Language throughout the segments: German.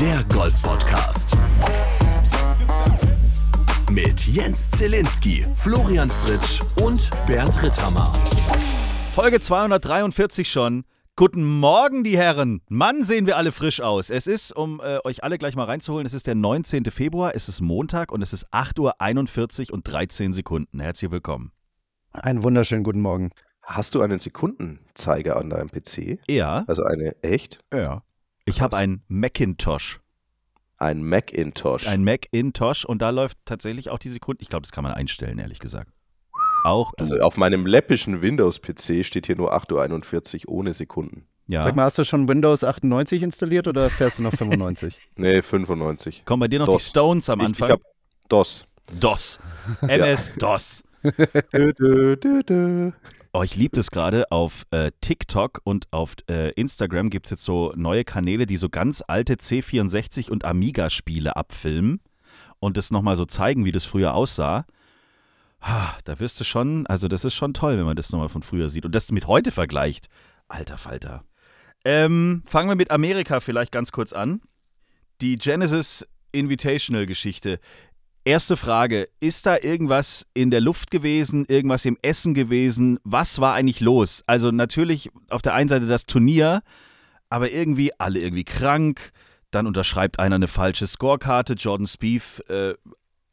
der Golf-Podcast. Mit Jens Zielinski, Florian Fritsch und Bernd Ritthammer. Folge 243 schon. Guten Morgen, die Herren. Mann, sehen wir alle frisch aus. Es ist, um äh, euch alle gleich mal reinzuholen, es ist der 19. Februar, es ist Montag und es ist 8.41 Uhr und 13 Sekunden. Herzlich willkommen. Einen wunderschönen guten Morgen. Hast du einen Sekundenzeiger an deinem PC? Ja. Also eine echt? Ja. Ich habe einen Macintosh. Ein Macintosh. Ein Macintosh und da läuft tatsächlich auch die Sekunden. Ich glaube, das kann man einstellen, ehrlich gesagt. Auch du. also auf meinem läppischen Windows-PC steht hier nur 8.41 Uhr ohne Sekunden. ja. Sag mal, hast du schon Windows 98 installiert oder fährst du noch 95? Nee, 95. Kommen bei dir noch DOS. die Stones am Ich, Anfang? ich hab DOS. DOS. MS Oh, ich liebe das gerade. Auf äh, TikTok und auf äh, Instagram gibt es jetzt so neue Kanäle, die so ganz alte C64 und Amiga-Spiele abfilmen und das nochmal so zeigen, wie das früher aussah. Da wirst du schon, also das ist schon toll, wenn man das nochmal von früher sieht und das mit heute vergleicht. Alter Falter. Ähm, fangen wir mit Amerika vielleicht ganz kurz an. Die Genesis Invitational-Geschichte. Erste Frage, ist da irgendwas in der Luft gewesen, irgendwas im Essen gewesen? Was war eigentlich los? Also natürlich auf der einen Seite das Turnier, aber irgendwie alle irgendwie krank. Dann unterschreibt einer eine falsche Scorekarte. Jordan Spieth äh,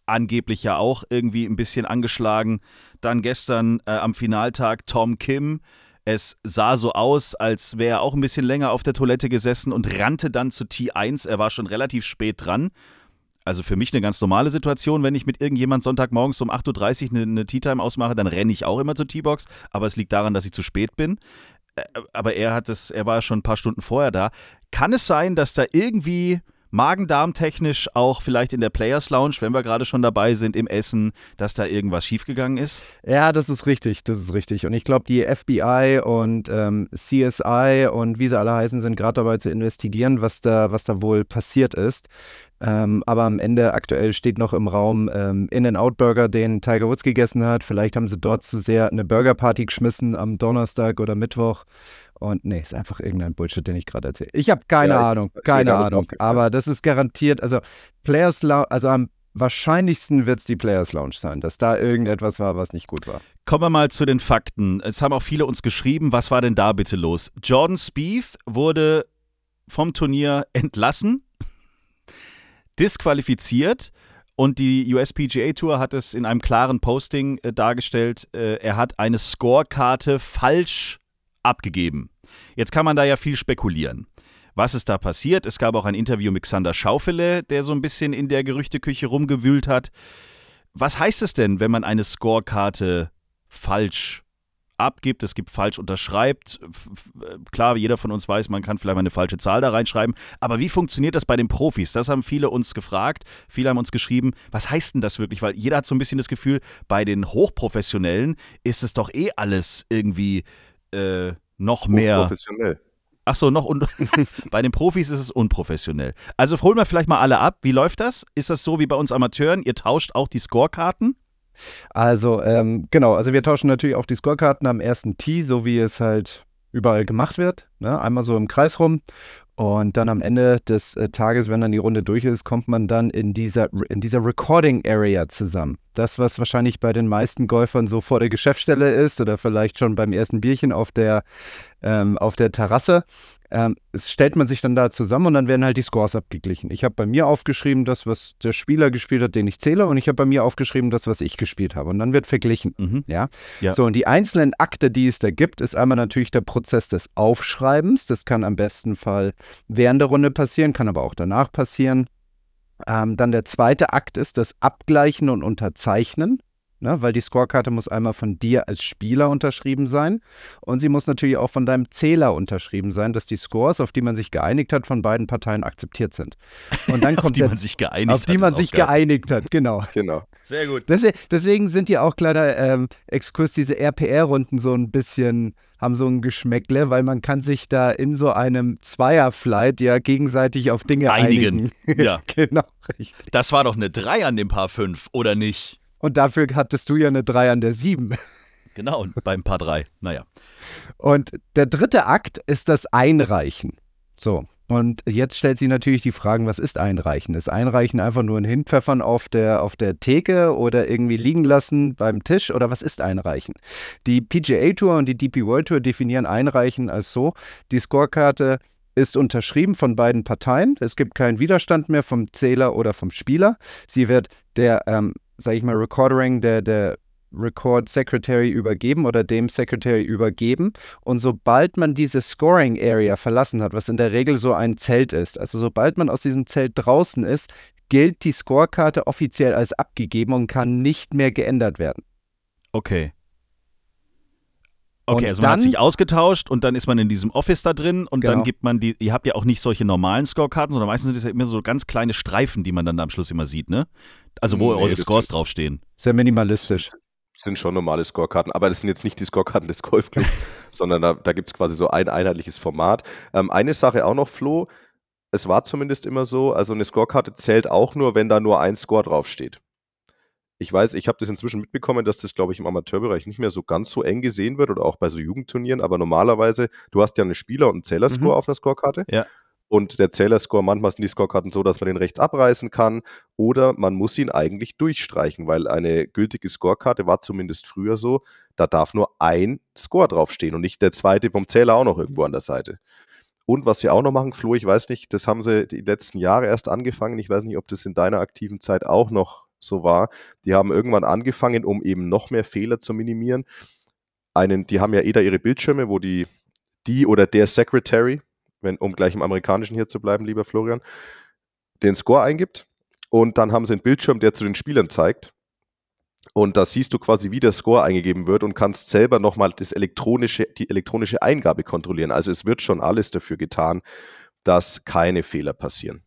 angeblich ja auch irgendwie ein bisschen angeschlagen. Dann gestern äh, am Finaltag Tom Kim. Es sah so aus, als wäre er auch ein bisschen länger auf der Toilette gesessen und rannte dann zu T1. Er war schon relativ spät dran. Also für mich eine ganz normale Situation, wenn ich mit irgendjemand Sonntagmorgens um 8.30 Uhr eine, eine Tea-Time ausmache, dann renne ich auch immer zur T-Box, aber es liegt daran, dass ich zu spät bin. Aber er hat es, er war schon ein paar Stunden vorher da. Kann es sein, dass da irgendwie Magen-Darm-technisch auch vielleicht in der Players Lounge, wenn wir gerade schon dabei sind, im Essen, dass da irgendwas schiefgegangen ist? ja, das ist richtig, das ist richtig. Und ich glaube, die FBI und ähm, CSI und wie sie alle heißen, sind gerade dabei zu investigieren, was da, was da wohl passiert ist. Ähm, aber am Ende aktuell steht noch im Raum ähm, In-N-Out-Burger, den Tiger Woods gegessen hat. Vielleicht haben sie dort zu sehr eine Burgerparty geschmissen am Donnerstag oder Mittwoch. Und nee, ist einfach irgendein Bullshit, den ich gerade erzähle. Ich habe keine Ja, Ahnung, keine Ahnung. Aber das ist garantiert, also Players Lounge, also am wahrscheinlichsten wird es die Players Lounge sein, dass da irgendetwas war, was nicht gut war. Kommen wir mal zu den Fakten. Es haben auch viele uns geschrieben, was war denn da bitte los? Jordan Spieth wurde vom Turnier entlassen, disqualifiziert und die USPGA Tour hat es in einem klaren Posting äh, dargestellt, äh, er hat eine Scorekarte falsch abgegeben. Jetzt kann man da ja viel spekulieren. Was ist da passiert? Es gab auch ein Interview mit Xander Schaufele, der so ein bisschen in der Gerüchteküche rumgewühlt hat. Was heißt es denn, wenn man eine Scorekarte falsch abgibt, es gibt falsch unterschreibt. Klar, jeder von uns weiß, man kann vielleicht mal eine falsche Zahl da reinschreiben. Aber wie funktioniert das bei den Profis? Das haben viele uns gefragt. Viele haben uns geschrieben, was heißt denn das wirklich? Weil jeder hat so ein bisschen das Gefühl, bei den Hochprofessionellen ist es doch eh alles irgendwie äh, noch mehr. Professionell. Ach so, noch un bei den Profis ist es unprofessionell. Also holen wir vielleicht mal alle ab. Wie läuft das? Ist das so wie bei uns Amateuren? Ihr tauscht auch die Scorekarten? Also, ähm, genau, also wir tauschen natürlich auch die Scorekarten am ersten Tee, so wie es halt überall gemacht wird. Ne? Einmal so im Kreis rum. Und dann am Ende des äh, Tages, wenn dann die Runde durch ist, kommt man dann in dieser, in dieser Recording Area zusammen. Das, was wahrscheinlich bei den meisten Golfern so vor der Geschäftsstelle ist oder vielleicht schon beim ersten Bierchen auf der, ähm, auf der Terrasse. Ähm, es stellt man sich dann da zusammen und dann werden halt die Scores abgeglichen. Ich habe bei mir aufgeschrieben, das, was der Spieler gespielt hat, den ich zähle, und ich habe bei mir aufgeschrieben, das, was ich gespielt habe. Und dann wird verglichen. Mhm. Ja? Ja. So, und die einzelnen Akte, die es da gibt, ist einmal natürlich der Prozess des Aufschreibens. Das kann am besten Fall während der Runde passieren, kann aber auch danach passieren. Ähm, dann der zweite Akt ist das Abgleichen und Unterzeichnen. Ne, weil die Scorekarte muss einmal von dir als Spieler unterschrieben sein und sie muss natürlich auch von deinem Zähler unterschrieben sein, dass die Scores, auf die man sich geeinigt hat, von beiden Parteien akzeptiert sind. Und dann Auf kommt die der, man sich geeinigt auf hat. die ist man sich geil. geeinigt hat, genau. Genau. Sehr gut. Deswegen, deswegen sind ja auch kleiner ähm, Exkurs, diese RPR-Runden so ein bisschen, haben so ein Geschmäckle, weil man kann sich da in so einem Zweierflight ja gegenseitig auf Dinge Einigen. einigen. Ja. genau, richtig. Das war doch eine 3 an dem Paar 5, oder nicht? Und dafür hattest du ja eine 3 an der 7. Genau, und beim Paar 3. Naja. Und der dritte Akt ist das Einreichen. So, Und jetzt stellt sich natürlich die Frage, was ist Einreichen? Ist Einreichen einfach nur ein Hinpfeffern auf der, auf der Theke oder irgendwie liegen lassen beim Tisch oder was ist Einreichen? Die PGA Tour und die DP World Tour definieren Einreichen als so, die Scorekarte ist unterschrieben von beiden Parteien. Es gibt keinen Widerstand mehr vom Zähler oder vom Spieler. Sie wird der, ähm, sage ich mal, Recordering, der, der Record Secretary übergeben oder dem Secretary übergeben. Und sobald man diese Scoring Area verlassen hat, was in der Regel so ein Zelt ist, also sobald man aus diesem Zelt draußen ist, gilt die Scorekarte offiziell als abgegeben und kann nicht mehr geändert werden. Okay. Okay, Und also man hat dann- sich ausgetauscht und dann ist man in diesem Office da drin und dann Genau. gibt man die, ihr habt ja auch nicht solche normalen Scorekarten, sondern meistens sind es ja immer so ganz kleine Streifen, die man dann am Schluss immer sieht, ne? Also wo Nee, eure Scores draufstehen. Sehr minimalistisch. sind schon normale Scorekarten, aber das sind jetzt nicht die Scorekarten des Golfclubs, sondern da, da gibt es quasi so ein einheitliches Format. Ähm, eine Sache auch noch, Flo, es war zumindest immer so, also eine Scorekarte zählt auch nur, wenn da nur ein Score draufsteht. Ich weiß, ich habe das inzwischen mitbekommen, dass das, glaube ich, im Amateurbereich nicht mehr so ganz so eng gesehen wird oder auch bei so Jugendturnieren, aber normalerweise, du hast ja einen Spieler und einen Zählerscore Mhm. auf einer Scorekarte. Ja. Und der Zählerscore, manchmal sind die Scorekarten so, dass man den rechts abreißen kann oder man muss ihn eigentlich durchstreichen, weil eine gültige Scorekarte war zumindest früher so, da darf nur ein Score draufstehen und nicht der zweite vom Zähler auch noch irgendwo an der Seite. Und was sie auch noch machen, Flo, ich weiß nicht, das haben sie die letzten Jahre erst angefangen. Ich weiß nicht, ob das in deiner aktiven Zeit auch noch so war. Die haben irgendwann angefangen, um eben noch mehr Fehler zu minimieren. Einen, die haben ja eh da ihre Bildschirme, wo die, die oder der Secretary, wenn, um gleich im Amerikanischen hier zu bleiben, lieber Florian, den Score eingibt. Und dann haben sie einen Bildschirm, der zu den Spielern zeigt. Und da siehst du quasi, wie der Score eingegeben wird und kannst selber nochmal das elektronische, die elektronische Eingabe kontrollieren. Also es wird schon alles dafür getan, dass keine Fehler passieren.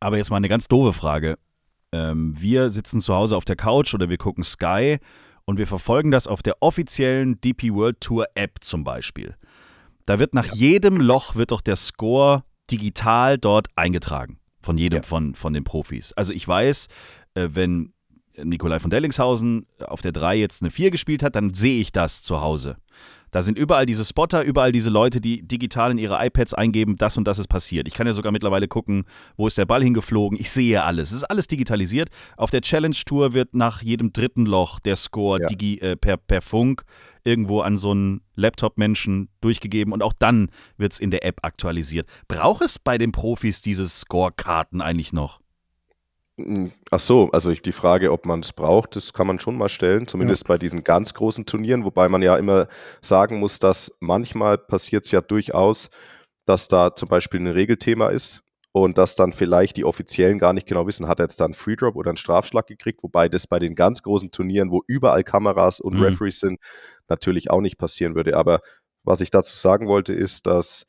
Aber jetzt mal eine ganz doofe Frage. Ähm, wir sitzen zu Hause auf der Couch oder wir gucken Sky und wir verfolgen das auf der offiziellen DP World Tour App zum Beispiel. Da wird nach jedem Loch wird doch der Score digital dort eingetragen. Von jedem Ja. von, von den Profis. Also ich weiß, äh, wenn Nikolai von Dellingshausen auf der 3 jetzt eine 4 gespielt hat, dann sehe ich das zu Hause. Da sind überall diese Spotter, überall diese Leute, die digital in ihre iPads eingeben, das und das ist passiert. Ich kann ja sogar mittlerweile gucken, wo ist der Ball hingeflogen. Ich sehe alles. Es ist alles digitalisiert. Auf der Challenge Tour wird nach jedem dritten Loch der Score Ja. digi, äh, per, per Funk irgendwo an so einen Laptop-Menschen durchgegeben und auch dann wird es in der App aktualisiert. Braucht es bei den Profis diese Scorekarten eigentlich noch? Ach so, also ich, die Frage, ob man es braucht, das kann man schon mal stellen, zumindest bei diesen ganz großen Turnieren, wobei man ja immer sagen muss, dass manchmal passiert es ja durchaus, dass da zum Beispiel ein Regelthema ist und dass dann vielleicht die Offiziellen gar nicht genau wissen, hat er jetzt da einen Freedrop oder einen Strafschlag gekriegt, wobei das bei den ganz großen Turnieren, wo überall Kameras und Mhm. Referees sind, natürlich auch nicht passieren würde. Aber was ich dazu sagen wollte, ist, dass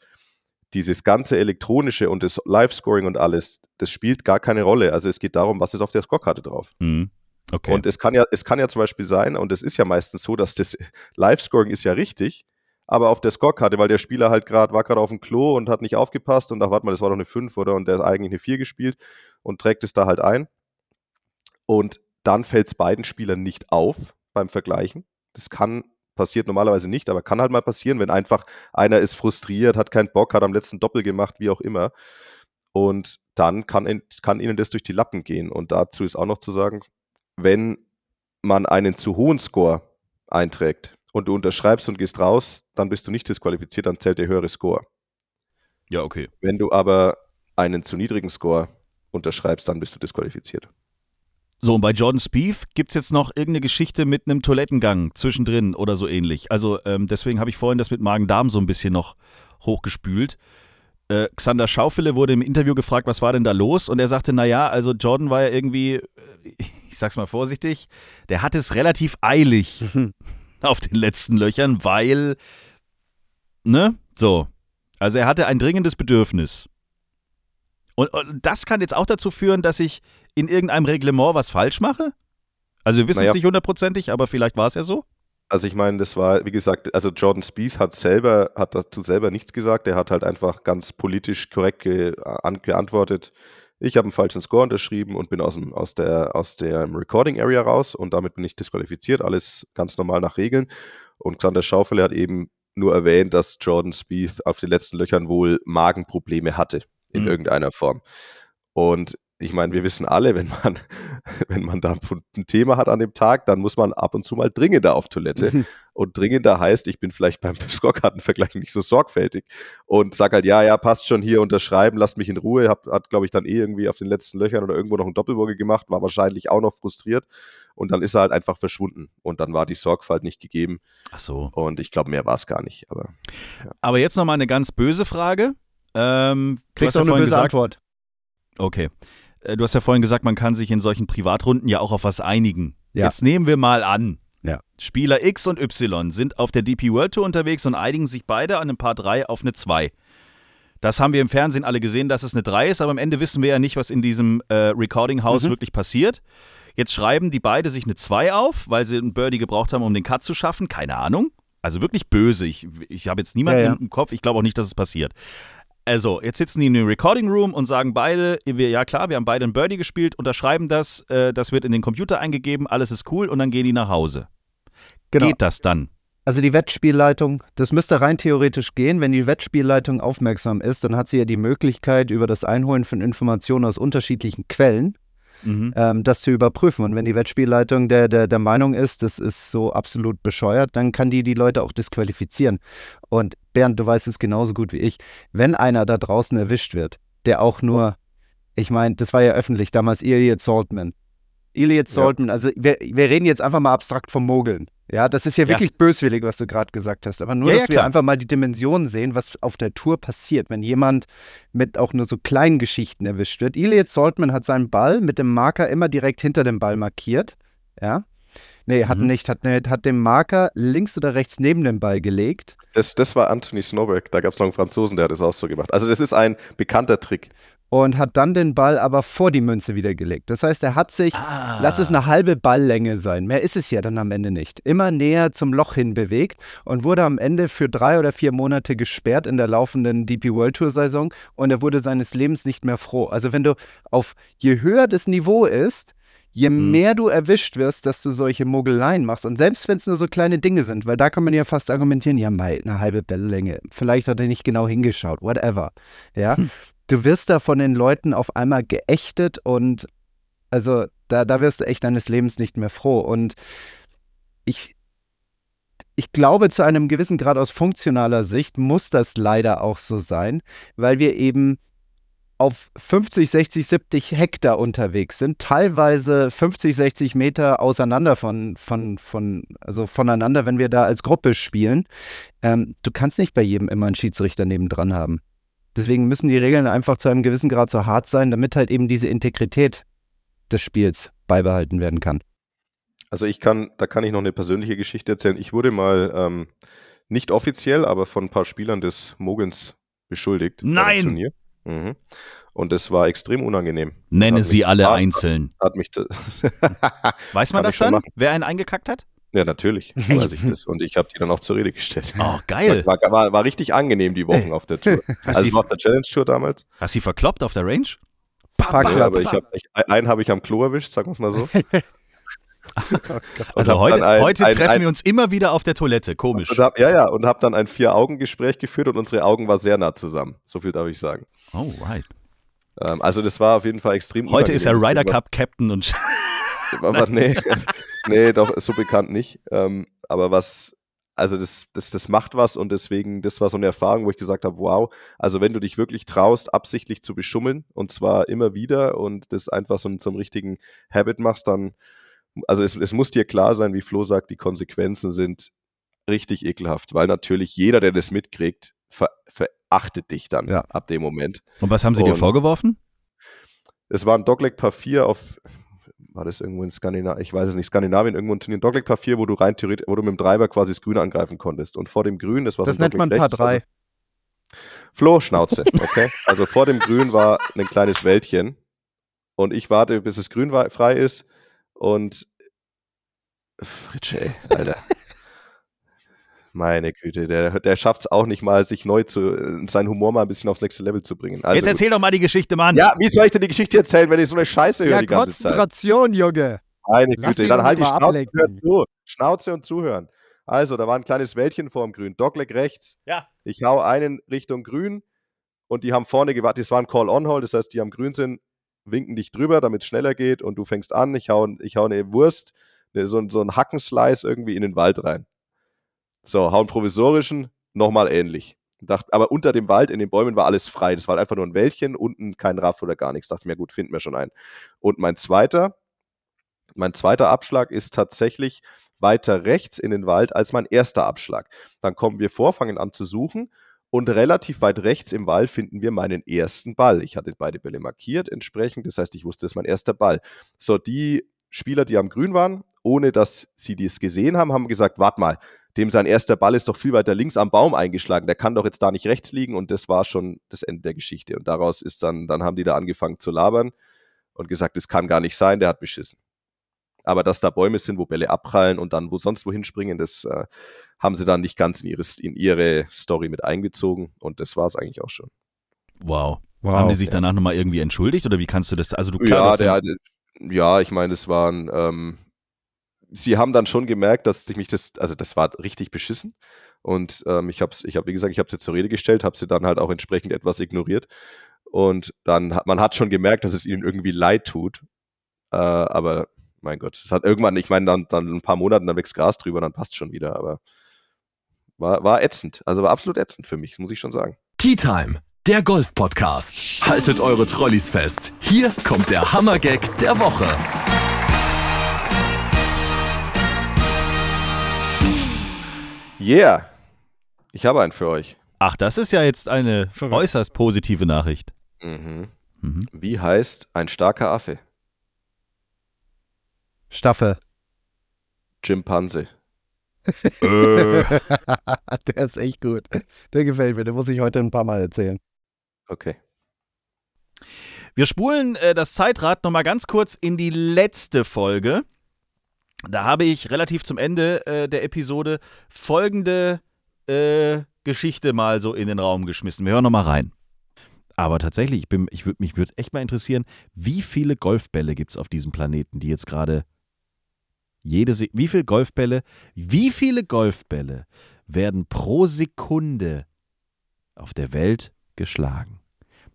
dieses ganze elektronische und das Live-Scoring und alles, das spielt gar keine Rolle. Also es geht darum, was ist auf der Scorekarte drauf. Hm. Okay. Und es kann ja, es kann ja zum Beispiel sein, und es ist ja meistens so, dass das Live-Scoring ist ja richtig, aber auf der Scorekarte, weil der Spieler halt gerade war gerade auf dem Klo und hat nicht aufgepasst und da warte mal, das war doch eine 5 oder und der hat eigentlich eine 4 gespielt und trägt es da halt ein. Und dann fällt es beiden Spielern nicht auf beim Vergleichen. Das kann passiert normalerweise nicht, aber kann halt mal passieren, wenn einfach einer ist frustriert, hat keinen Bock, hat am letzten Doppel gemacht, wie auch immer. Und dann kann, kann ihnen das durch die Lappen gehen. Und dazu ist auch noch zu sagen, wenn man einen zu hohen Score einträgt und du unterschreibst und gehst raus, dann bist du nicht disqualifiziert, dann zählt der höhere Score. ja, okay. Wenn du aber einen zu niedrigen Score unterschreibst, dann bist du disqualifiziert. So, und bei Jordan Spieth gibt es jetzt noch irgendeine Geschichte mit einem Toilettengang zwischendrin oder so ähnlich. Also ähm, deswegen habe ich vorhin das mit Magen-Darm so ein bisschen noch hochgespült. Äh, Xander Schaufele wurde im Interview gefragt, was war denn da los? Und er sagte, naja, also Jordan war ja irgendwie, äh, ich sag's mal vorsichtig, der hat es relativ eilig auf den letzten Löchern, weil, ne, so. Also er hatte ein dringendes Bedürfnis. Und, und das kann jetzt auch dazu führen, dass ich in irgendeinem Reglement was falsch mache? Also wir wissen Naja. es nicht hundertprozentig, aber vielleicht war es ja so. Also ich meine, das war, wie gesagt, also Jordan Spieth hat selber, hat dazu selber nichts gesagt. Er hat halt einfach ganz politisch korrekt ge an, geantwortet. Ich habe einen falschen Score unterschrieben und bin aus, dem, aus, der, aus der Recording Area raus und damit bin ich disqualifiziert. Alles ganz normal nach Regeln. Und Xander Schaufele hat eben nur erwähnt, dass Jordan Spieth auf den letzten Löchern wohl Magenprobleme hatte in Mhm. irgendeiner Form. Und ich meine, wir wissen alle, wenn man, wenn man da ein Thema hat an dem Tag, dann muss man ab und zu mal dringender auf Toilette. Und dringender heißt, ich bin vielleicht beim Scorekartenvergleich nicht so sorgfältig und sag halt, ja, ja, passt schon hier, unterschreiben, lasst mich in Ruhe. Hab, hat, glaube ich, dann eh irgendwie auf den letzten Löchern oder irgendwo noch einen Doppelburger gemacht, war wahrscheinlich auch noch frustriert. Und dann ist er halt einfach verschwunden. Und dann war die Sorgfalt nicht gegeben. Ach so. Und ich glaube, mehr war es gar nicht. Aber Aber jetzt nochmal eine ganz böse Frage. Ähm, du Kriegst hast auch ja eine böse gesagt, Antwort. Okay. Äh, Du hast ja vorhin gesagt, man kann sich in solchen Privatrunden ja auch auf was einigen. Ja. Jetzt nehmen wir mal an. Ja. Spieler X und Y sind auf der DP World Tour unterwegs und einigen sich beide an einem Paar 3 auf eine 2. Das haben wir im Fernsehen alle gesehen, dass es eine 3 ist, aber am Ende wissen wir ja nicht, was in diesem äh, Recording House Mhm. wirklich passiert. Jetzt schreiben die beide sich eine 2 auf, weil sie einen Birdie gebraucht haben, um den Cut zu schaffen. Keine Ahnung. Also wirklich böse. Ich, ich habe jetzt niemanden Ja, ja. im Kopf. Ich glaube auch nicht, dass es passiert. Also, jetzt sitzen die in dem Recording Room und sagen beide, wir, ja klar, wir haben beide ein Birdie gespielt, unterschreiben das, äh, das wird in den Computer eingegeben, alles ist cool und dann gehen die nach Hause. Genau. Geht das dann? Also die Wettspielleitung, das müsste rein theoretisch gehen. Wenn die Wettspielleitung aufmerksam ist, dann hat sie ja die Möglichkeit, über das Einholen von Informationen aus unterschiedlichen Quellen Mhm. ähm, das zu überprüfen. Und wenn die Wettspielleitung der, der, der Meinung ist, das ist so absolut bescheuert, dann kann die die Leute auch disqualifizieren. Und Bernd, du weißt es genauso gut wie ich, wenn einer da draußen erwischt wird, der auch nur, ich meine, das war ja öffentlich damals, Elliot Saltman. Elliot Ja. Saltman, also wir, wir reden jetzt einfach mal abstrakt vom Mogeln. Ja, das ist ja Ja. wirklich böswillig, was du gerade gesagt hast. Aber nur, Ja, ja, dass wir einfach mal die Dimensionen sehen, was auf der Tour passiert, wenn jemand mit auch nur so kleinen Geschichten erwischt wird. Elliot Saltman hat seinen Ball mit dem Marker immer direkt hinter dem Ball markiert. Ja. Nee, hat Mhm. nicht, hat nicht, hat den Marker links oder rechts neben dem Ball gelegt. das, das war Anthony Snowberg. Da gab es noch einen Franzosen, der hat das auch so gemacht. Also, das ist ein bekannter Trick. und hat dann den Ball aber vor die Münze wieder gelegt. Das heißt, er hat sich, Ah. lass es eine halbe Balllänge sein, mehr ist es ja dann am Ende nicht, immer näher zum Loch hin bewegt und wurde am Ende für drei oder vier Monate gesperrt in der laufenden DP World Tour Saison und er wurde seines Lebens nicht mehr froh. Also wenn du auf, je höher das Niveau ist, je Mhm. mehr du erwischt wirst, dass du solche Mogeleien machst und selbst wenn es nur so kleine Dinge sind, weil da kann man ja fast argumentieren, ja, mei, eine halbe Balllänge, vielleicht hat er nicht genau hingeschaut, whatever, ja. Du wirst da von den Leuten auf einmal geächtet und also da, da wirst du echt deines Lebens nicht mehr froh. Und ich, ich glaube, zu einem gewissen Grad aus funktionaler Sicht muss das leider auch so sein, weil wir eben auf 50, 60, 70 Hektar unterwegs sind, teilweise 50, 60 Meter auseinander von, von, von, also voneinander, wenn wir da als Gruppe spielen. Ähm, du kannst nicht bei jedem immer einen Schiedsrichter nebendran haben. Deswegen müssen die Regeln einfach zu einem gewissen Grad so hart sein, damit halt eben diese Integrität des Spiels beibehalten werden kann. Also ich kann, da kann ich noch eine persönliche Geschichte erzählen. Ich wurde mal ähm, nicht offiziell, aber von ein paar Spielern des Mogens beschuldigt. Nein! Mhm. Und es war extrem unangenehm. Nenne Hat sie mich alle total- einzeln. Hat mich das Weiß man das dann, machen. wer einen eingekackt hat? ja, natürlich weiß ich das. Und ich habe die dann auch zur Rede gestellt. Oh, geil. War, war, war richtig angenehm die Wochen auf der Tour. Hast Also auf der Challenge Tour damals. Hast du sie verkloppt auf der Range? Bam. Ja, aber ich hab, ich, einen habe ich am Klo erwischt, sagen wir es mal so. Also heute, ein- heute ein- treffen ein- wir uns immer wieder auf der Toilette. Komisch. Hab, ja, ja, und habe dann ein Vier-Augen-Gespräch geführt und unsere Augen waren sehr nah zusammen. So viel darf ich sagen. Oh, right. Ähm, also das war auf jeden Fall extrem Heute ist er. Ryder Cup Captain und Aber nee, nee, doch, so bekannt nicht. Ähm, aber was, also das, das, das macht was und deswegen, das war so eine Erfahrung, wo ich gesagt habe, wow, also wenn du dich wirklich traust, absichtlich zu beschummeln und zwar immer wieder und das einfach so zum richtigen Habit machst, dann, also es, es muss dir klar sein, wie Flo sagt, die Konsequenzen sind richtig ekelhaft, weil natürlich jeder, der das mitkriegt, ver, verachtet dich dann Ja. ab dem Moment. Und was haben sie dir Und- vorgeworfen? Es war ein Dogleg Par 4 auf, war das irgendwo in Skandinavien, ich weiß es nicht, Skandinavien, irgendwo ein Turnier, ein Dogleg Par 4, wo du rein theoretisch, wo du mit dem Treiber quasi das Grün angreifen konntest. Und vor dem Grün, das war Das so ein nennt man Dogleg Paar 3. Also, Flo, Schnauze, okay? also vor dem Grün war ein kleines Wäldchen und ich warte, bis das Grün frei ist und Fritsche, ey, Alter. Meine Güte, der, der schafft es auch nicht mal, sich neu zu, äh, seinen Humor mal ein bisschen aufs nächste Level zu bringen. Also Jetzt gut. erzähl doch mal die Geschichte, Mann. Ja, wie soll ich denn die Geschichte erzählen, wenn ich so eine Scheiße höre Ja, die ganze Zeit? Konzentration, Junge. Meine Lass Güte, dann halt die Schnauze, ablenken. hör zu. Schnauze und zuhören. Also, da war ein kleines Wäldchen vorm Grün. Dogleg rechts. Ja. Ich hau einen Richtung Grün und die haben vorne gewartet. Das war ein Call-on-Hole, das heißt, die am Grün sind, winken dich drüber, damit es schneller geht und du fängst an. Ich hau, ich hau eine Wurst, ne, so, so einen Hackenslice irgendwie in den Wald rein. So, hau einen provisorischen, nochmal ähnlich. Dacht, aber unter dem Wald, in den Bäumen war alles frei. Das war einfach nur ein Wäldchen, unten kein Raff oder gar nichts. Dachte mir, gut, finden wir schon einen. Und mein zweiter, mein zweiter Abschlag ist tatsächlich weiter rechts in den Wald als mein erster Abschlag. Dann kommen wir vor, fangen an zu suchen und relativ weit rechts im Wald finden wir meinen ersten Ball. Ich hatte beide Bälle markiert entsprechend, das heißt, ich wusste, das ist mein erster Ball. So, die Spieler, die am Grün waren, ohne dass sie dies gesehen haben, haben gesagt, warte mal, dem sein erster Ball ist doch viel weiter links am Baum eingeschlagen, der kann doch jetzt da nicht rechts liegen und das war schon das Ende der Geschichte. Und daraus ist dann, dann haben die da angefangen zu labern und gesagt, das kann gar nicht sein, der hat beschissen. Aber dass da Bäume sind, wo Bälle abprallen und dann wo sonst wohin springen, das äh, haben sie dann nicht ganz in ihre, in ihre Story mit eingezogen und das war es eigentlich auch schon. Wow. Wow, Haben die sich ja. danach nochmal irgendwie entschuldigt oder wie kannst du das? Also du klar, ja, der, ja, ich meine, es waren, ähm, sie haben dann schon gemerkt, dass ich mich das, also das war richtig beschissen. Und ähm, ich habe, ich hab, wie gesagt, ich habe sie zur Rede gestellt, habe sie dann halt auch entsprechend etwas ignoriert. Und dann hat man hat schon gemerkt, dass es ihnen irgendwie leid tut. Äh, aber mein Gott, es hat irgendwann, ich meine, dann, dann ein paar Monaten, dann wächst Gras drüber, dann passt schon wieder. Aber war, war ätzend. Also war absolut ätzend für mich, muss ich schon sagen. Tea Time, der Golf-Podcast. Haltet eure Trolleys fest. Hier kommt der Hammergag der Woche. Yeah, ich habe einen für euch. Ach, das ist ja jetzt eine äußerst positive Nachricht. Mhm. Mhm. Wie heißt ein starker Affe? Staffel. Chimpanse. Äh, Der ist echt gut. Der gefällt mir. Den muss ich heute ein paar Mal erzählen. Okay. Wir spulen äh, das Zeitrad nochmal ganz kurz in die letzte Folge. Da habe ich relativ zum Ende äh, der Episode folgende äh, Geschichte mal so in den Raum geschmissen. Wir hören nochmal rein. Aber tatsächlich, ich bin, ich würd, mich würde echt mal interessieren, wie viele Golfbälle gibt es auf diesem Planeten, die jetzt gerade jede, Se wie viele Golfbälle, wie viele Golfbälle werden pro Sekunde auf der Welt geschlagen?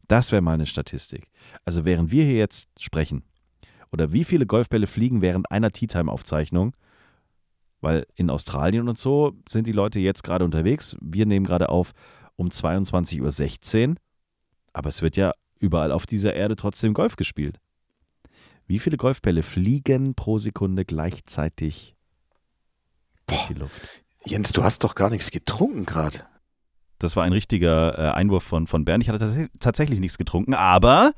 Das wäre mal eine Statistik. Also während wir hier jetzt sprechen, oder wie viele Golfbälle fliegen während einer Tea Time Aufzeichnung, weil in Australien und so sind die Leute jetzt gerade unterwegs. Wir nehmen gerade auf um 22.16 Uhr, aber es wird ja überall auf dieser Erde trotzdem Golf gespielt. Wie viele Golfbälle fliegen pro Sekunde gleichzeitig durch die Luft? Jens, du hast doch gar nichts getrunken gerade. Das war ein richtiger äh, Einwurf von, von Bernd. Ich hatte tats tatsächlich nichts getrunken, aber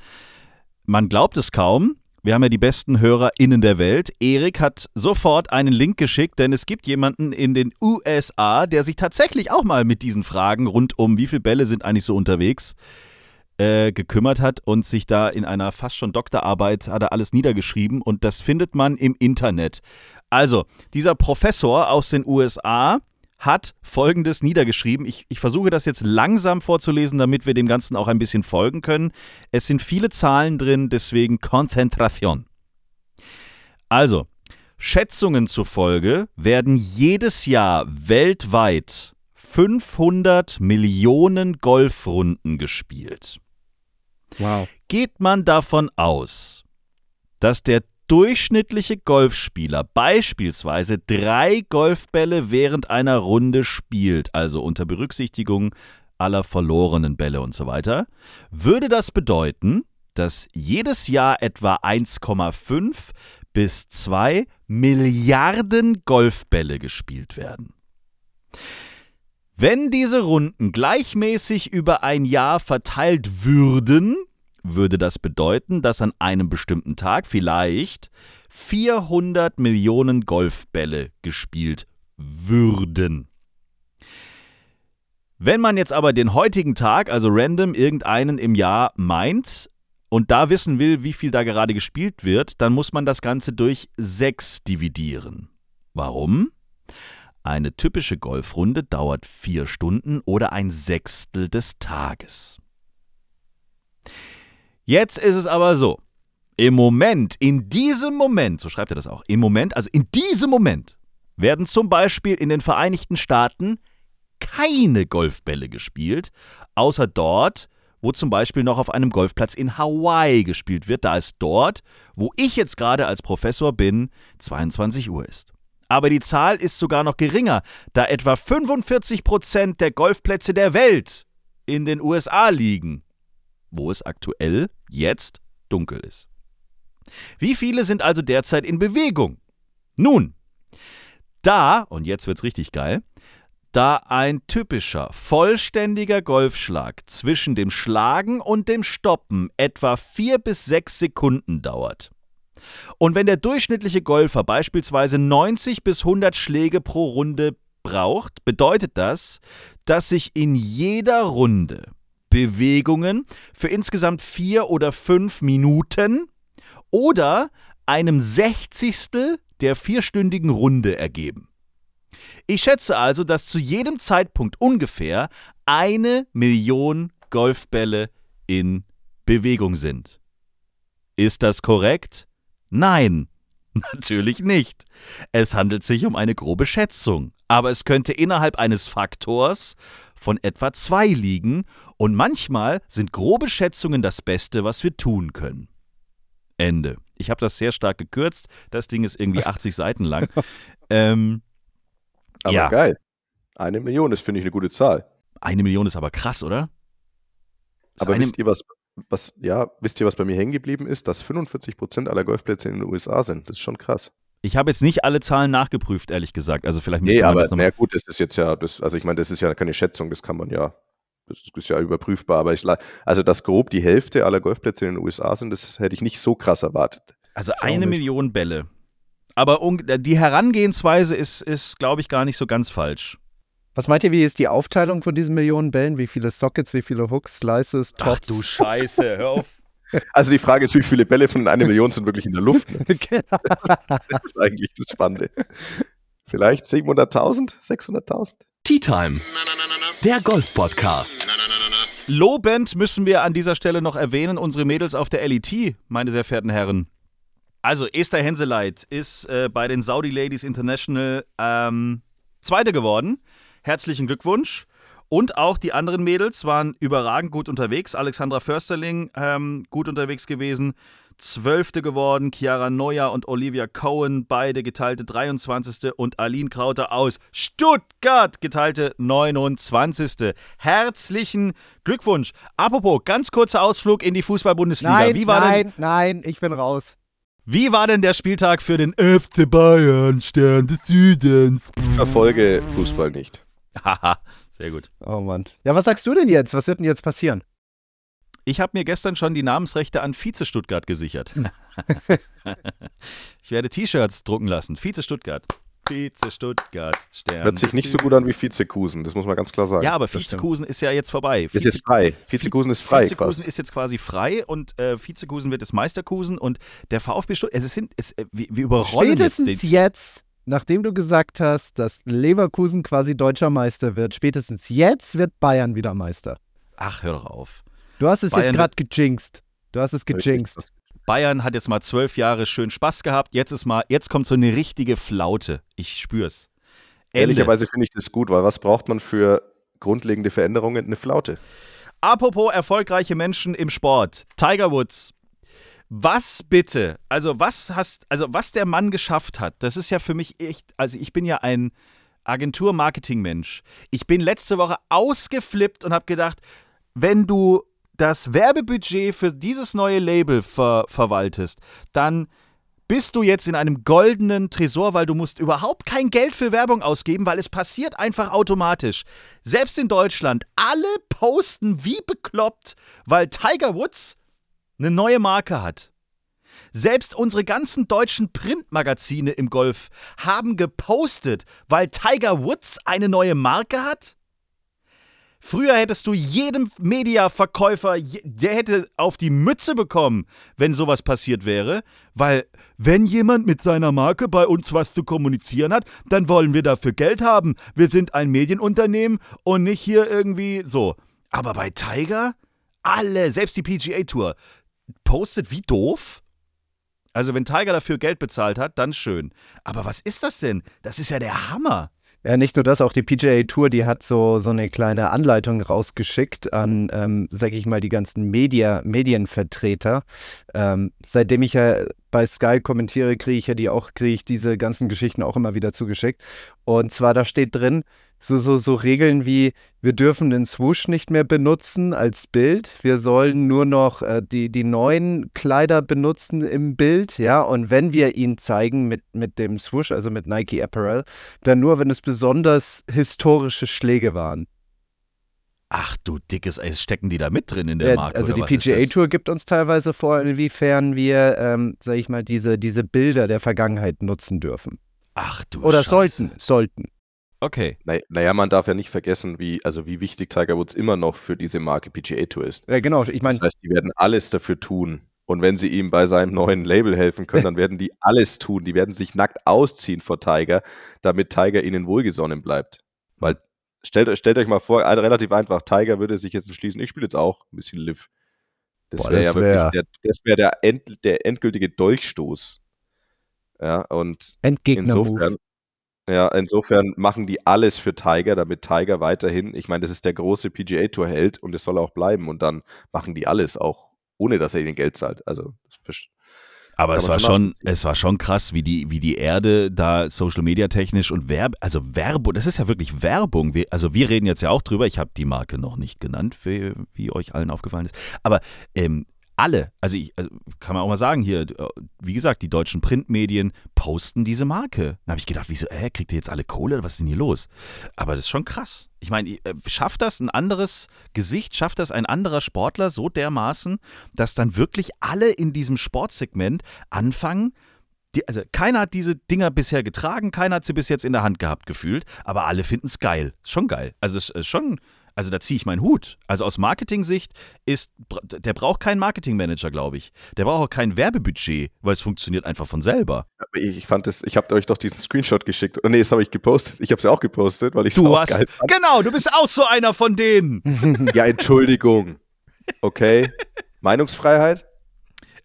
man glaubt es kaum. Wir haben ja die besten HörerInnen der Welt. Erik hat sofort einen Link geschickt, denn es gibt jemanden in den USA, der sich tatsächlich auch mal mit diesen Fragen rund um, wie viele Bälle sind eigentlich so unterwegs, äh, gekümmert hat und sich da in einer fast schon Doktorarbeit hat er alles niedergeschrieben und das findet man im Internet. Also, dieser Professor aus den USA hat Folgendes niedergeschrieben. Ich, ich versuche das jetzt langsam vorzulesen, damit wir dem Ganzen auch ein bisschen folgen können. Es sind viele Zahlen drin, deswegen Konzentration. Also, Schätzungen zufolge werden jedes Jahr weltweit 500 Millionen Golfrunden gespielt. Wow. Geht man davon aus, dass der durchschnittliche Golfspieler beispielsweise drei Golfbälle während einer Runde spielt, also unter Berücksichtigung aller verlorenen Bälle und so weiter, würde das bedeuten, dass jedes Jahr etwa 1,5 bis 2 Milliarden Golfbälle gespielt werden. Wenn diese Runden gleichmäßig über ein Jahr verteilt würden, würde das bedeuten, dass an einem bestimmten Tag vielleicht 400 Millionen Golfbälle gespielt würden. Wenn man jetzt aber den heutigen Tag, also random irgendeinen im Jahr meint und da wissen will, wie viel da gerade gespielt wird, dann muss man das Ganze durch 6 dividieren. Warum? Eine typische Golfrunde dauert vier Stunden oder ein Sechstel des Tages. Jetzt ist es aber so. Im Moment, in diesem Moment, so schreibt er das auch, im Moment, also in diesem Moment, werden zum Beispiel in den Vereinigten Staaten keine Golfbälle gespielt, außer dort, wo zum Beispiel noch auf einem Golfplatz in Hawaii gespielt wird, da es dort, wo ich jetzt gerade als Professor bin, 22 Uhr ist. Aber die Zahl ist sogar noch geringer, da etwa 45 Prozent der Golfplätze der Welt in den USA liegen, wo es aktuell jetzt dunkel ist. Wie viele sind also derzeit in Bewegung? Nun, da, und jetzt wird's richtig geil, da ein typischer, vollständiger Golfschlag zwischen dem Schlagen und dem Stoppen etwa vier bis sechs Sekunden dauert. Und wenn der durchschnittliche Golfer beispielsweise 90 bis 100 Schläge pro Runde braucht, bedeutet das, dass sich in jeder Runde Bewegungen für insgesamt vier oder fünf Minuten oder einem Sechzigstel der vierstündigen Runde ergeben. Ich schätze also, dass zu jedem Zeitpunkt ungefähr eine Million Golfbälle in Bewegung sind. Ist das korrekt? Nein, natürlich nicht. Es handelt sich um eine grobe Schätzung, aber es könnte innerhalb eines Faktors von etwa zwei liegen und manchmal sind grobe Schätzungen das Beste, was wir tun können. Ende. Ich habe das sehr stark gekürzt. Das Ding ist irgendwie 80 Seiten lang. Ähm, Aber Ja. geil. Eine Million, das finde ich eine gute Zahl. eine Million ist aber krass, oder? Ist Aber eine, wisst ihr, was, was, ja, wisst ihr, was bei mir hängen geblieben ist? Dass 45 Prozent aller Golfplätze in den USA sind. Das ist schon krass. ich habe jetzt nicht alle Zahlen nachgeprüft, ehrlich gesagt. Also vielleicht müsste Nee, man aber das nochmal. na gut, das ist jetzt ja, das, also ich meine, das ist ja keine Schätzung, das kann man ja, das ist ja überprüfbar. Aber ich, also dass grob die Hälfte aller Golfplätze in den USA sind, das hätte ich nicht so krass erwartet. Also eine. Million Bälle. Aber die Herangehensweise ist, ist glaube ich, gar nicht so ganz falsch. Was meint ihr, wie ist die Aufteilung von diesen Millionen Bällen? Wie viele Sockets, wie viele Hooks, Slices, Tops? Scheiße, hör auf. Also die Frage ist, wie viele Bälle von einer Million sind wirklich in der Luft? Ne? Genau. Das ist eigentlich das Spannende. Vielleicht 700.000, 600.000? Tea Time, der Golf-Podcast. Lobend müssen wir an dieser Stelle noch erwähnen, unsere Mädels auf der LET, meine sehr verehrten Herren. Also, Esther Henseleit ist äh, bei den Saudi Ladies International ähm, Zweite geworden. Herzlichen Glückwunsch. Und auch die anderen Mädels waren überragend gut unterwegs. Alexandra Försterling ähm, gut unterwegs gewesen. Zwölfte geworden. Chiara Neuer und Olivia Cohen, beide geteilte 23. Und Aline Krauter aus Stuttgart, geteilte 29. Herzlichen Glückwunsch. Apropos, ganz kurzer Ausflug in die Fußball-Bundesliga. Nein, Wie war denn nein, nein, ich bin raus. wie war denn der Spieltag für den FC Bayern, Stern des Südens? Verfolge Fußball nicht. Haha, sehr gut. Oh Mann. Ja, was sagst du denn jetzt? Was wird denn jetzt passieren? Ich habe mir gestern schon die Namensrechte an Vize Stuttgart gesichert. ich werde T-Shirts drucken lassen. Vize Stuttgart. Vize Stuttgart, Stern. Hört sich nicht so gut an wie Vizekusen, das muss man ganz klar sagen. Ja, aber. Vizekusen ist ja jetzt vorbei. ist jetzt frei. Vizekusen ist frei. Vizekusen ist jetzt quasi frei und äh, Vizekusen wird jetzt Meisterkusen und der VfB Stuttgart, es sind, es, äh, wir, wir überrollen Spätestens jetzt den, jetzt, nachdem du gesagt hast, dass Leverkusen quasi deutscher Meister wird, spätestens jetzt wird Bayern wieder Meister. Ach, hör doch auf. Du hast es Bayern jetzt gerade gejinxt. Du hast es gejinxt. Bayern hat jetzt mal zwölf Jahre schön Spaß gehabt. Jetzt ist mal, jetzt kommt so eine richtige Flaute. Ich spür's. Ende. Ehrlicherweise finde ich das gut, weil was braucht man für grundlegende Veränderungen? Eine Flaute. Apropos erfolgreiche Menschen im Sport. Tiger Woods. Was bitte? Also was hast, also was der Mann geschafft hat, das ist ja für mich echt, also ich bin ja ein Agentur-Marketing-Mensch. Ich bin letzte Woche ausgeflippt und habe gedacht, wenn du das Werbebudget für dieses neue Label ver verwaltest, dann bist du jetzt in einem goldenen Tresor, weil du musst überhaupt kein Geld für Werbung ausgeben, weil es passiert einfach automatisch. Selbst in Deutschland, alle posten wie bekloppt, weil Tiger Woods eine neue Marke hat. Selbst unsere ganzen deutschen Printmagazine im Golf haben gepostet, weil Tiger Woods eine neue Marke hat? Früher hättest du jedem Mediaverkäufer, der hätte auf die Mütze bekommen, wenn sowas passiert wäre, weil wenn jemand mit seiner Marke bei uns was zu kommunizieren hat, dann wollen wir dafür Geld haben. Wir sind ein Medienunternehmen und nicht hier irgendwie so. Aber bei Tiger, alle, selbst die PGA Tour, postet wie doof. Also wenn Tiger dafür Geld bezahlt hat, dann schön. Aber was ist das denn? Das ist ja der Hammer. Ja, nicht nur das, auch die PGA Tour, die hat so, so eine kleine Anleitung rausgeschickt an, ähm, sag ich mal, die ganzen Media, Medienvertreter. Ähm, seitdem ich ja bei Sky kommentiere, kriege ich ja die auch, kriege ich diese ganzen Geschichten auch immer wieder zugeschickt. Und zwar, da steht drin, so, so, so Regeln wie, wir dürfen den Swoosh nicht mehr benutzen als Bild, wir sollen nur noch äh, die, die neuen Kleider benutzen im Bild, ja, und wenn wir ihn zeigen mit, mit dem Swoosh, also mit Nike Apparel, dann nur, wenn es besonders historische Schläge waren. Ach du dickes Eis, stecken die da mit drin in der Marke? also oder die PGA? Tour gibt uns teilweise vor, inwiefern wir, ähm, sag ich mal, diese, diese Bilder der Vergangenheit nutzen dürfen. Ach du Oder Scheiße. sollten, sollten. Okay. Na- Naja, man darf ja nicht vergessen, wie, also wie wichtig Tiger Woods immer noch für diese Marke PGA Tour ist. Ja, genau, ich meine, Das heißt, die werden alles dafür tun. Und wenn sie ihm bei seinem neuen Label helfen können, dann werden die alles tun. Die werden sich nackt ausziehen vor Tiger, damit Tiger ihnen wohlgesonnen bleibt. Weil, stellt, euch- stellt euch mal vor, ein- relativ einfach, Tiger würde sich jetzt entschließen, ich spiele jetzt auch ein bisschen Liv. Das wäre ja wirklich wär- der, das wär der, end, der endgültige Dolchstoß. Ja, und Endgegner-Move. insofern, ja, insofern machen die alles für Tiger, damit Tiger weiterhin, ich meine, das ist der große PGA-Tour-Held und es soll auch bleiben und dann machen die alles auch, ohne dass er ihnen Geld zahlt. Also, Aber es war schon es war schon krass, wie die, wie die Erde da Social Media technisch und Werb, also Werbung, das ist ja wirklich Werbung. Wir, also wir reden jetzt ja auch drüber. Ich habe die Marke noch nicht genannt, wie, wie euch allen aufgefallen ist. Aber ähm, alle, also, ich, also kann man auch mal sagen hier, äh, wie gesagt, die deutschen Printmedien posten diese Marke. Da habe ich gedacht, wieso, äh, kriegt ihr jetzt alle Kohle? Was ist denn hier los? Aber das ist schon krass. Ich meine, äh, schafft das ein anderes Gesicht, schafft das ein anderer Sportler so dermaßen, dass dann wirklich alle in diesem Sportsegment anfangen, die, also keiner hat diese Dinger bisher getragen, keiner hat sie bis jetzt in der Hand gehabt gefühlt, aber alle finden es geil. Schon geil. Also es ist schon, also da ziehe ich meinen Hut. Also aus Marketing-Sicht ist, der braucht keinen Marketingmanager, glaube ich. Der braucht auch kein Werbebudget, weil es funktioniert einfach von selber. Aber ich, fand das, ich habe euch doch diesen Screenshot geschickt. Oh, nee, das habe ich gepostet. Ich habe es ja auch gepostet, weil ich es Du auch hast, geil fand. genau, du bist auch so einer von denen. Ja, Entschuldigung. Okay. Meinungsfreiheit?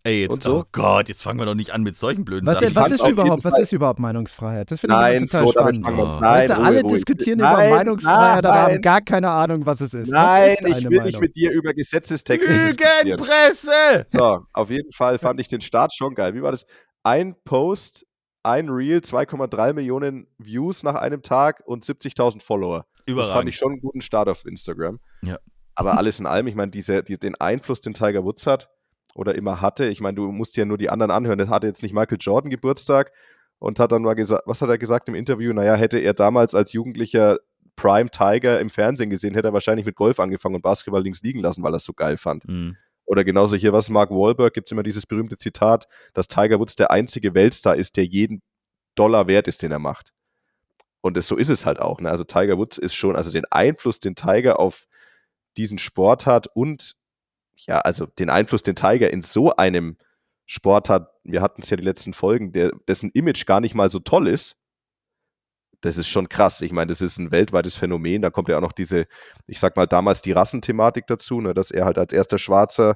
Ey, jetzt, Und so? oh Gott, jetzt fangen wir doch nicht an mit solchen blöden Was, Sachen. was ist überhaupt, was ist überhaupt Meinungsfreiheit? Das finde ich total Flo, spannend. Oh. Nein, weißt du, alle ruhig. diskutieren Nein, über Meinungsfreiheit, aber haben gar keine Ahnung, was es ist. Nein, ist ich eine will Meinung? nicht mit dir über Gesetzestexte diskutieren. Lügenpresse! So, auf jeden Fall fand ich den Start schon geil. Wie war das? Ein Post, ein Reel, 2,3 Millionen Views nach einem Tag und 70.000 Follower. Das fand Überragend. ich schon einen guten Start auf Instagram. Ja. Aber alles in allem, ich meine, die, den Einfluss, den Tiger Woods hat oder immer hatte, ich meine, du musst ja nur die anderen anhören. Das hatte jetzt nicht Michael Jordan Geburtstag und hat dann mal gesagt, was hat er gesagt im Interview? Naja, hätte er damals als Jugendlicher Prime Tiger im Fernsehen gesehen, hätte er wahrscheinlich mit Golf angefangen und Basketball links liegen lassen, weil er es so geil fand. Mhm. Oder genauso hier, was Mark Wahlberg, gibt es immer dieses berühmte Zitat, dass Tiger Woods der einzige Weltstar ist, der jeden Dollar wert ist, den er macht. Und das, so ist es halt auch. Ne? Also Tiger Woods ist schon, also den Einfluss, den Tiger auf diesen Sport hat und ja, also den Einfluss, den Tiger in so einem Sport hat, wir hatten es ja die letzten Folgen, der, dessen Image gar nicht mal so toll ist, das ist schon krass. Ich meine, das ist ein weltweites Phänomen. Da kommt ja auch noch diese, ich sag mal, damals die Rassenthematik dazu, ne, dass er halt als erster Schwarzer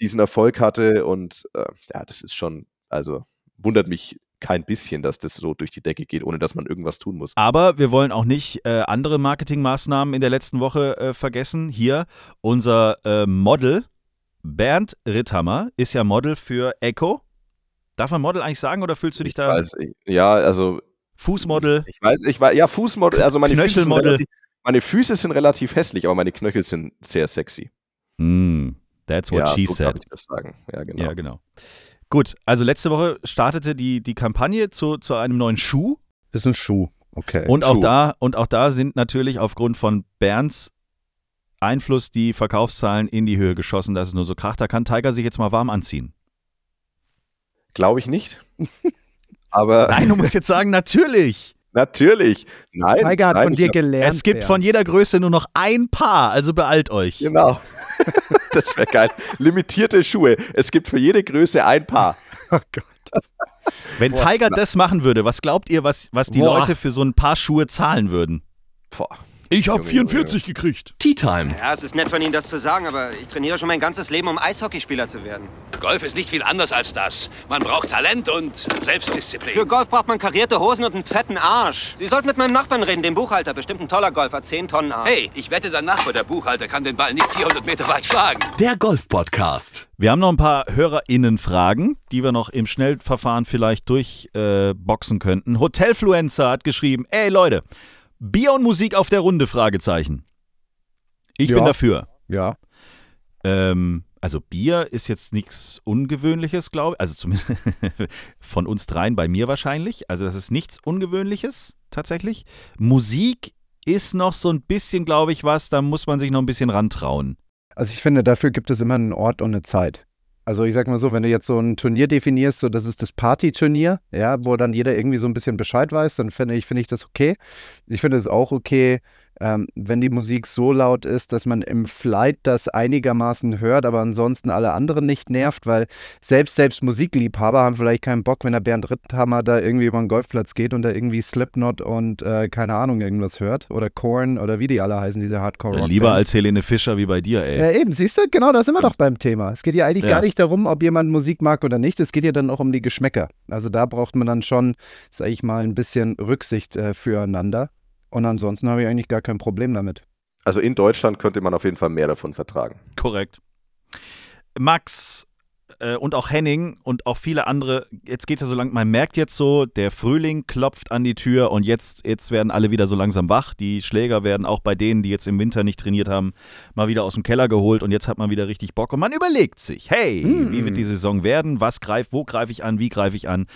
diesen Erfolg hatte. Und äh, ja, das ist schon, also wundert mich kein bisschen, dass das so durch die Decke geht, ohne dass man irgendwas tun muss. Aber wir wollen auch nicht äh, andere Marketingmaßnahmen in der letzten Woche äh, vergessen. Hier unser äh, Model Bernd Ritthammer ist ja Model für Echo. Darf man Model eigentlich sagen oder fühlst du dich Ich da weiß, ich, ja, also Fußmodel? ich weiß, ich weiß, ja, Fußmodel, also meine Füße, relativ, meine Füße sind relativ hässlich, aber meine Knöchel sind sehr sexy. Mm, that's what ja, she so said. kann ich das sagen. Ja, genau. Ja, genau. Gut, also letzte Woche startete die, die Kampagne zu, zu einem neuen Schuh. ist ein Schuh. Okay. Und auch, Schuh. da, und auch da sind natürlich aufgrund von Bernds Einfluss die Verkaufszahlen in die Höhe geschossen. Das ist nur so krach. Da kann Tiger sich jetzt mal warm anziehen. Glaube ich nicht. Aber Nein, du musst jetzt sagen, natürlich. natürlich. Nein. Tiger hat nein, von dir gelernt. Es gibt Bernd. von jeder Größe nur noch ein Paar, also beeilt euch. Genau. das wäre geil. Limitierte Schuhe. Es gibt für jede Größe ein Paar. Oh Gott. Wenn Tiger das machen würde, was glaubt ihr, was, was die Boah. Leute für so ein paar Schuhe zahlen würden? Boah. Ich habe Junge, 44 gekriegt. Tea Time. Ja, es ist nett von Ihnen, das zu sagen, aber ich trainiere schon mein ganzes Leben, um Eishockeyspieler zu werden. Golf ist nicht viel anders als das. Man braucht Talent und Selbstdisziplin. Für Golf braucht man karierte Hosen und einen fetten Arsch. Sie sollten mit meinem Nachbarn reden, dem Buchhalter. Bestimmt ein toller Golfer, 10 Tonnen Arsch. Hey, ich wette, dein Nachbar, der Buchhalter, kann den Ball nicht 400 Meter weit schlagen. Der Golf Podcast. Wir haben noch ein paar HörerInnen-Fragen, die wir noch im Schnellverfahren vielleicht durchboxen äh, könnten. Hotelfluencer hat geschrieben: Ey Leute, Bier und Musik auf der Runde? Fragezeichen. Ich Ja. bin dafür. Ja. Ähm, also Bier ist jetzt nichts Ungewöhnliches, glaube ich. Also zumindest von uns dreien, bei mir wahrscheinlich. Also das ist nichts Ungewöhnliches tatsächlich. Musik ist noch so ein bisschen, glaube ich, was, da muss man sich noch ein bisschen rantrauen. Also ich finde, dafür gibt es immer einen Ort und eine Zeit. Also ich sag mal so, wenn du jetzt so ein Turnier definierst, so das ist das Party-Turnier, ja, wo dann jeder irgendwie so ein bisschen Bescheid weiß, dann finde ich, finde ich das okay. Ich finde es auch okay, ähm, wenn die Musik so laut ist, dass man im Flight das einigermaßen hört, aber ansonsten alle anderen nicht nervt, weil selbst selbst Musikliebhaber haben vielleicht keinen Bock, wenn der Bernd Ritthammer da irgendwie über den Golfplatz geht und da irgendwie Slipknot und äh, keine Ahnung irgendwas hört oder Korn oder wie die alle heißen, diese hardcore rock Lieber als Helene Fischer wie bei dir, ey. ja, eben, siehst du, genau, da sind wir doch beim Thema. Es geht ja eigentlich Ja. gar nicht darum, ob jemand Musik mag oder nicht. Es geht ja dann auch um die Geschmäcker. Also da braucht man dann schon, sag ich mal, ein bisschen Rücksicht äh, füreinander. Und ansonsten habe ich eigentlich gar kein Problem damit. Also in Deutschland könnte man auf jeden Fall mehr davon vertragen. Korrekt. Max äh, und auch Henning und auch viele andere, jetzt geht es ja so lang, man merkt jetzt so, der Frühling klopft an die Tür und jetzt, jetzt werden alle wieder so langsam wach. Die Schläger werden auch bei denen, die jetzt im Winter nicht trainiert haben, mal wieder aus dem Keller geholt und jetzt hat man wieder richtig Bock und man überlegt sich, hey, wie wird die Saison werden? Was greift, wo greife ich an, wie greife ich an?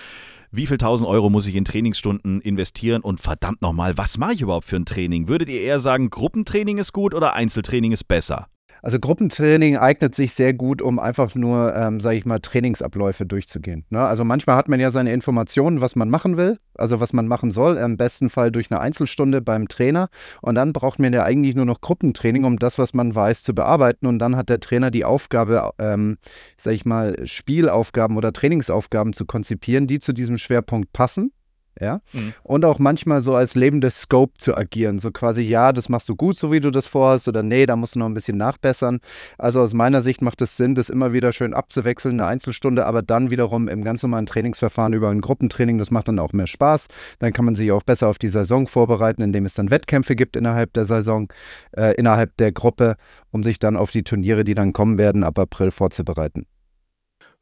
Wie viel tausend Euro muss ich in Trainingsstunden investieren? Und verdammt nochmal, was mache ich überhaupt für ein Training? Würdet ihr eher sagen, Gruppentraining ist gut oder Einzeltraining ist besser? Also Gruppentraining eignet sich sehr gut, um einfach nur, ähm, sage ich mal, Trainingsabläufe durchzugehen. Ne? Also manchmal hat man ja seine Informationen, was man machen will, also was man machen soll, im besten Fall durch eine Einzelstunde beim Trainer. Und dann braucht man ja eigentlich nur noch Gruppentraining, um das, was man weiß, zu bearbeiten. Und dann hat der Trainer die Aufgabe, ähm, sage ich mal, Spielaufgaben oder Trainingsaufgaben zu konzipieren, die zu diesem Schwerpunkt passen. Ja, Mhm. und auch manchmal so als lebendes Scope zu agieren. So quasi, ja, das machst du gut, so wie du das vorhast, oder nee, da musst du noch ein bisschen nachbessern. Also aus meiner Sicht macht es Sinn, das immer wieder schön abzuwechseln, eine Einzelstunde, aber dann wiederum im ganz normalen Trainingsverfahren über ein Gruppentraining. Das macht dann auch mehr Spaß. Dann kann man sich auch besser auf die Saison vorbereiten, indem es dann Wettkämpfe gibt innerhalb der Saison, äh, innerhalb der Gruppe, um sich dann auf die Turniere, die dann kommen werden, ab April vorzubereiten.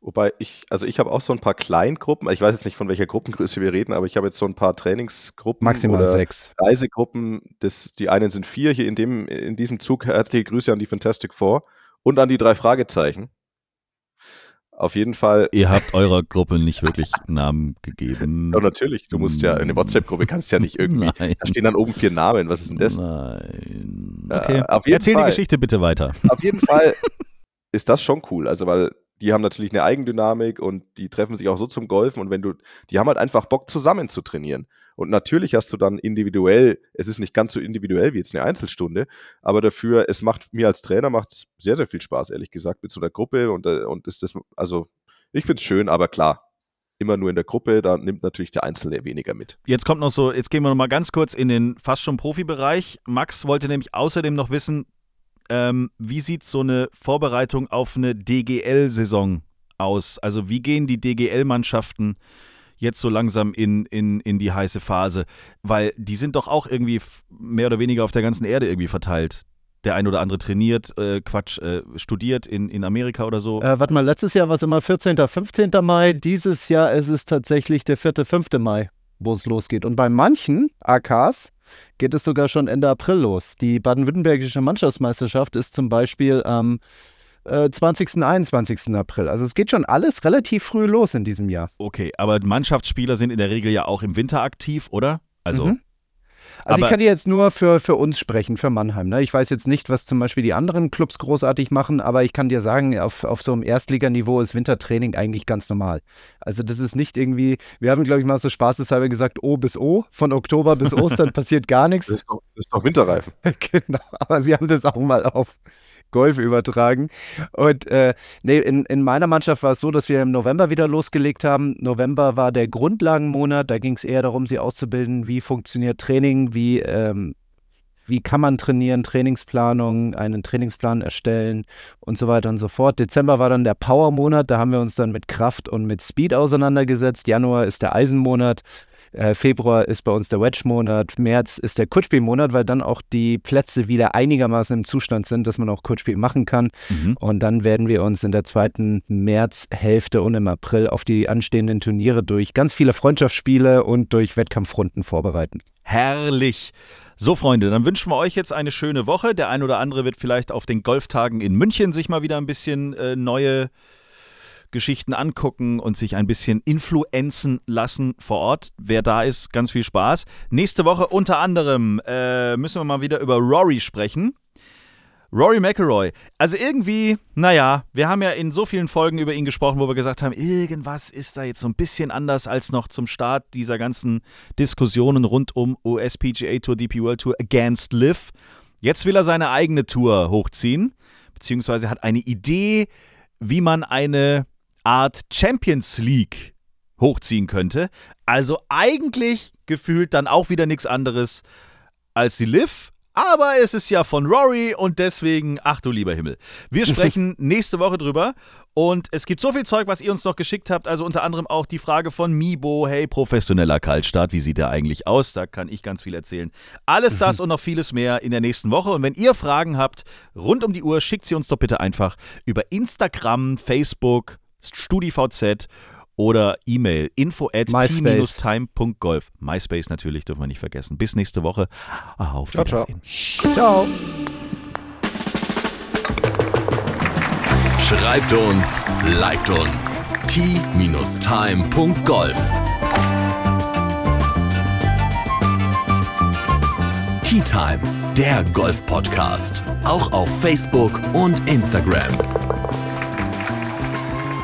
Wobei ich, also ich habe auch so ein paar Kleingruppen, ich weiß jetzt nicht, von welcher Gruppengröße wir reden, aber ich habe jetzt so ein paar Trainingsgruppen Maximal oder sechs. Reisegruppen. Das, die einen sind vier hier in, dem, in diesem Zug. Herzliche Grüße an die Fantastic Four und an die drei Fragezeichen. Auf jeden Fall, Ihr habt eurer Gruppe nicht wirklich Namen gegeben. ja, natürlich, du musst ja, eine WhatsApp-Gruppe kannst ja nicht irgendwie, Nein. da stehen dann oben vier Namen, was ist denn das? Nein. Äh, Okay. auf jeden Erzähl Fall. die Geschichte bitte weiter. Auf jeden Fall ist das schon cool. Also, weil die haben natürlich eine Eigendynamik und die treffen sich auch so zum Golfen und wenn du, die haben halt einfach Bock zusammen zu trainieren. Und natürlich hast du dann individuell, es ist nicht ganz so individuell wie jetzt eine Einzelstunde, aber dafür, es macht mir als Trainer macht es sehr, sehr viel Spaß, ehrlich gesagt, mit so einer Gruppe und, äh, und ist das, also ich finde es schön, aber klar, immer nur in der Gruppe, da nimmt natürlich der Einzelne weniger mit. Jetzt kommt noch so, jetzt gehen wir noch mal ganz kurz in den fast schon Profibereich. Max wollte nämlich außerdem noch wissen, ähm, wie sieht so eine Vorbereitung auf eine DGL-Saison aus? Also wie gehen die DGL-Mannschaften jetzt so langsam in, in, in die heiße Phase? Weil die sind doch auch irgendwie mehr oder weniger auf der ganzen Erde irgendwie verteilt. Der ein oder andere trainiert, äh, Quatsch, äh, studiert in, in Amerika oder so. Äh, warte mal, letztes Jahr war es immer 14., 15. Mai. Dieses Jahr ist es tatsächlich der 4., 5. Mai, wo es losgeht. Und bei manchen AKs geht es sogar schon Ende April los. Die baden-württembergische Mannschaftsmeisterschaft ist zum Beispiel am äh, 20., 21. April. Also es geht schon alles relativ früh los in diesem Jahr. Okay, aber Mannschaftsspieler sind in der Regel ja auch im Winter aktiv, oder? Also, Mhm. Also Aber- ich kann dir jetzt nur für, für uns sprechen, für Mannheim. Ne? Ich weiß jetzt nicht, was zum Beispiel die anderen Clubs großartig machen, aber ich kann dir sagen, auf, auf so einem Erstliganiveau ist Wintertraining eigentlich ganz normal. Also das ist nicht irgendwie, wir haben, glaube ich, mal so spaßeshalber gesagt, O bis O, von Oktober bis Ostern passiert gar nichts. Das ist doch, das ist doch Winterreifen. genau, aber wir haben das auch mal auf Golf übertragen. Und äh, nee, in, in meiner Mannschaft war es so, dass wir im November wieder losgelegt haben. November war der Grundlagenmonat, da ging es eher darum, sie auszubilden, wie funktioniert Training, wie, ähm, wie kann man trainieren, Trainingsplanung, einen Trainingsplan erstellen und so weiter und so fort. Dezember war dann der Power-Monat, da haben wir uns dann mit Kraft und mit Speed auseinandergesetzt. Januar ist der Eisenmonat. Äh, Februar ist bei uns der Wedge-Monat, März ist der Kurzspielmonat, weil dann auch die Plätze wieder einigermaßen im Zustand sind, dass man auch Kurzspiel machen kann. Mhm. Und dann werden wir uns in der zweiten Märzhälfte und im April auf die anstehenden Turniere durch ganz viele Freundschaftsspiele und durch Wettkampfrunden vorbereiten. Herrlich. So, Freunde, dann wünschen wir euch jetzt eine schöne Woche. Der ein oder andere wird vielleicht auf den Golftagen in München sich mal wieder ein bisschen äh, neue Geschichten angucken und sich ein bisschen influenzen lassen vor Ort. Wer da ist, ganz viel Spaß. Nächste Woche unter anderem äh, müssen wir mal wieder über Rory sprechen. Rory McElroy. Also irgendwie, naja, wir haben ja in so vielen Folgen über ihn gesprochen, wo wir gesagt haben, irgendwas ist da jetzt so ein bisschen anders als noch zum Start dieser ganzen Diskussionen rund um USPGA Tour, DP World Tour Against Live. Jetzt will er seine eigene Tour hochziehen, beziehungsweise hat eine Idee, wie man eine Art Champions League hochziehen könnte. Also eigentlich gefühlt dann auch wieder nichts anderes als die Liv. Aber es ist ja von Rory und deswegen, ach du lieber Himmel. Wir sprechen nächste Woche drüber und es gibt so viel Zeug, was ihr uns noch geschickt habt. Also unter anderem auch die Frage von Mibo, hey, professioneller Kaltstart, wie sieht der eigentlich aus? Da kann ich ganz viel erzählen. Alles das und noch vieles mehr in der nächsten Woche. Und wenn ihr Fragen habt rund um die Uhr, schickt sie uns doch bitte einfach über Instagram, Facebook, StudiVZ oder E-Mail info at t-time.golf. MySpace natürlich, dürfen wir nicht vergessen. Bis nächste Woche. Auf Wiedersehen. Ciao. ciao. Schreibt uns, liked uns. t-time.golf. Tea Time, der Golf-Podcast. Auch auf Facebook und Instagram.